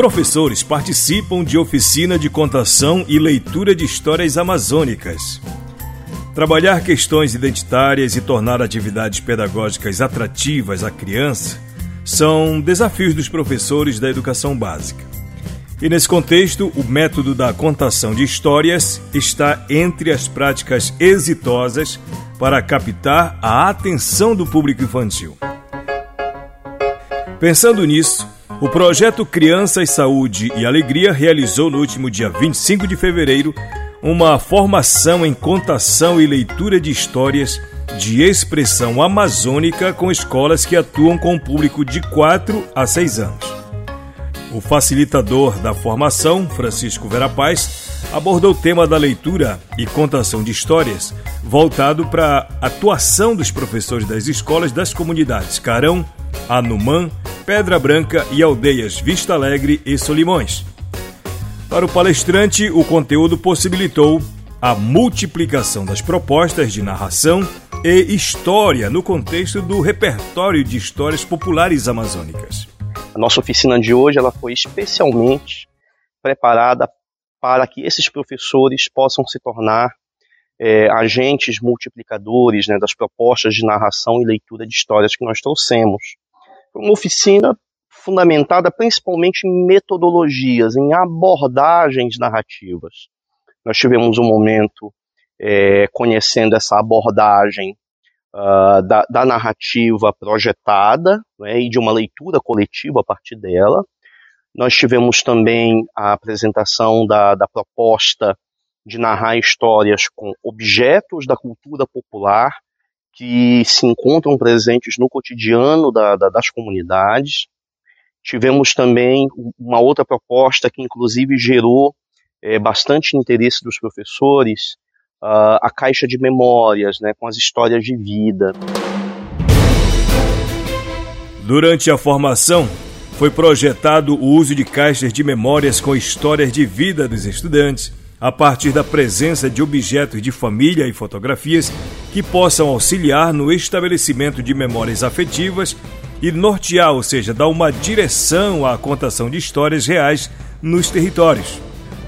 Professores participam de oficina de contação e leitura de histórias amazônicas. Trabalhar questões identitárias e tornar atividades pedagógicas atrativas à criança são desafios dos professores da educação básica. E nesse contexto, o método da contação de histórias está entre as práticas exitosas para captar a atenção do público infantil. Pensando nisso, o projeto Crianças, Saúde e Alegria realizou no último dia 25 de fevereiro uma formação em contação e leitura de histórias de expressão amazônica com escolas que atuam com o público de 4 a 6 anos. O facilitador da formação, Francisco Verapaz, abordou o tema da leitura e contação de histórias voltado para a atuação dos professores das escolas das comunidades Carão, Anumã, Pedra Branca e aldeias Vista Alegre e Solimões. Para o palestrante, o conteúdo possibilitou a multiplicação das propostas de narração e história no contexto do repertório de histórias populares amazônicas. A nossa oficina de hoje ela foi especialmente preparada para que esses professores possam se tornar é, agentes multiplicadores né, das propostas de narração e leitura de histórias que nós trouxemos. Uma oficina fundamentada principalmente em metodologias, em abordagens narrativas. Nós tivemos um momento é, conhecendo essa abordagem uh, da, da, narrativa projetada né, e de uma leitura coletiva a partir dela. Nós tivemos também a apresentação da, da proposta de narrar histórias com objetos da cultura popular que se encontram presentes no cotidiano da, da, das comunidades. Tivemos também uma outra proposta que, inclusive, gerou é, bastante interesse dos professores, uh, a caixa de memórias, né, com as histórias de vida. Durante a formação, foi projetado o uso de caixas de memórias com histórias de vida dos estudantes, a partir da presença de objetos de família e fotografias que possam auxiliar no estabelecimento de memórias afetivas e nortear, ou seja, dar uma direção à contação de histórias reais nos territórios.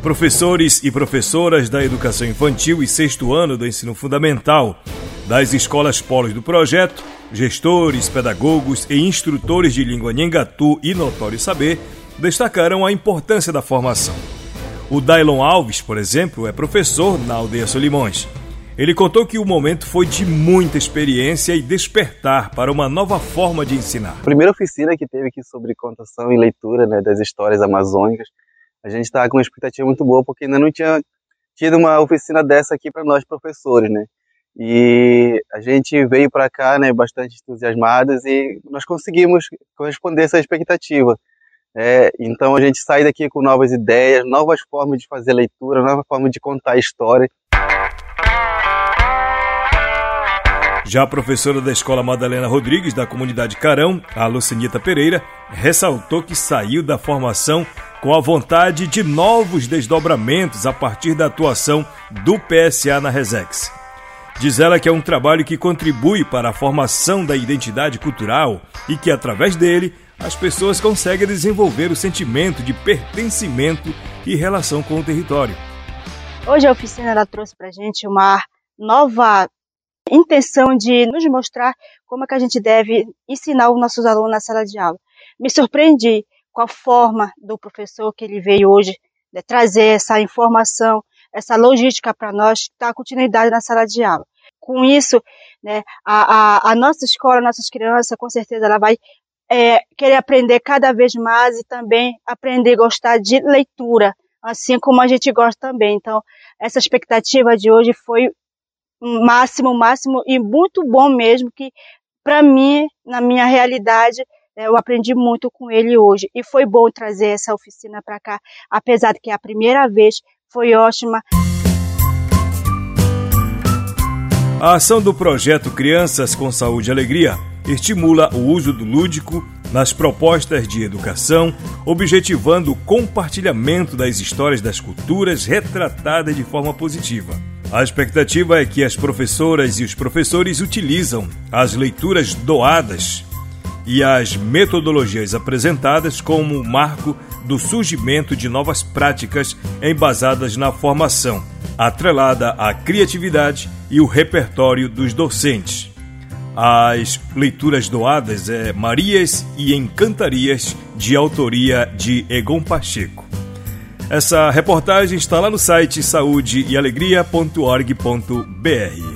Professores e professoras da educação infantil e sexto ano do ensino fundamental, das escolas polos do projeto, gestores, pedagogos e instrutores de língua Nhengatu e Notório Saber destacaram a importância da formação. O Dailon Alves, por exemplo, é professor na aldeia Solimões. Ele contou que o momento foi de muita experiência e despertar para uma nova forma de ensinar. A primeira oficina que teve aqui sobre contação e leitura né, das histórias amazônicas a gente estava com uma expectativa muito boa, porque ainda não tinha tido uma oficina dessa aqui para nós professores, né? E a gente veio para cá, né, bastante entusiasmados e nós conseguimos corresponder a essa expectativa. É, então a gente sai daqui com novas ideias, novas formas de fazer leitura, nova forma de contar história. Já a professora da Escola Madalena Rodrigues, da comunidade Carão, a Lucinita Pereira, ressaltou que saiu da formação com a vontade de novos desdobramentos a partir da atuação do PSA na Resex. Diz ela que é um trabalho que contribui para a formação da identidade cultural e que, através dele, as pessoas conseguem desenvolver o sentimento de pertencimento e relação com o território. Hoje a oficina ela trouxe para a gente uma nova intenção de nos mostrar como é que a gente deve ensinar os nossos alunos na sala de aula. Me surpreendi com a forma do professor que ele veio hoje né, trazer essa informação, essa logística para nós, dar continuidade na sala de aula. Com isso, né, a, a, a, nossa escola, nossas crianças, com certeza, ela vai é, querer aprender cada vez mais e também aprender a gostar de leitura, assim como a gente gosta também. Então, essa expectativa de hoje foi máximo, máximo e muito bom mesmo, que para mim, na minha realidade, é, eu aprendi muito com ele hoje e foi bom trazer essa oficina para cá, apesar de que a primeira vez foi ótima. A ação do projeto Crianças com Saúde e Alegria estimula o uso do lúdico nas propostas de educação, objetivando o compartilhamento das histórias das culturas retratadas de forma positiva. A expectativa é que as professoras e os professores utilizam as leituras doadas e as metodologias apresentadas como marco do surgimento de novas práticas embasadas na formação, atrelada à criatividade e o repertório dos docentes. As leituras doadas é Marias e Encantarias, de autoria de Egon Pacheco. Essa reportagem está lá no site saúdeealegria.org.br.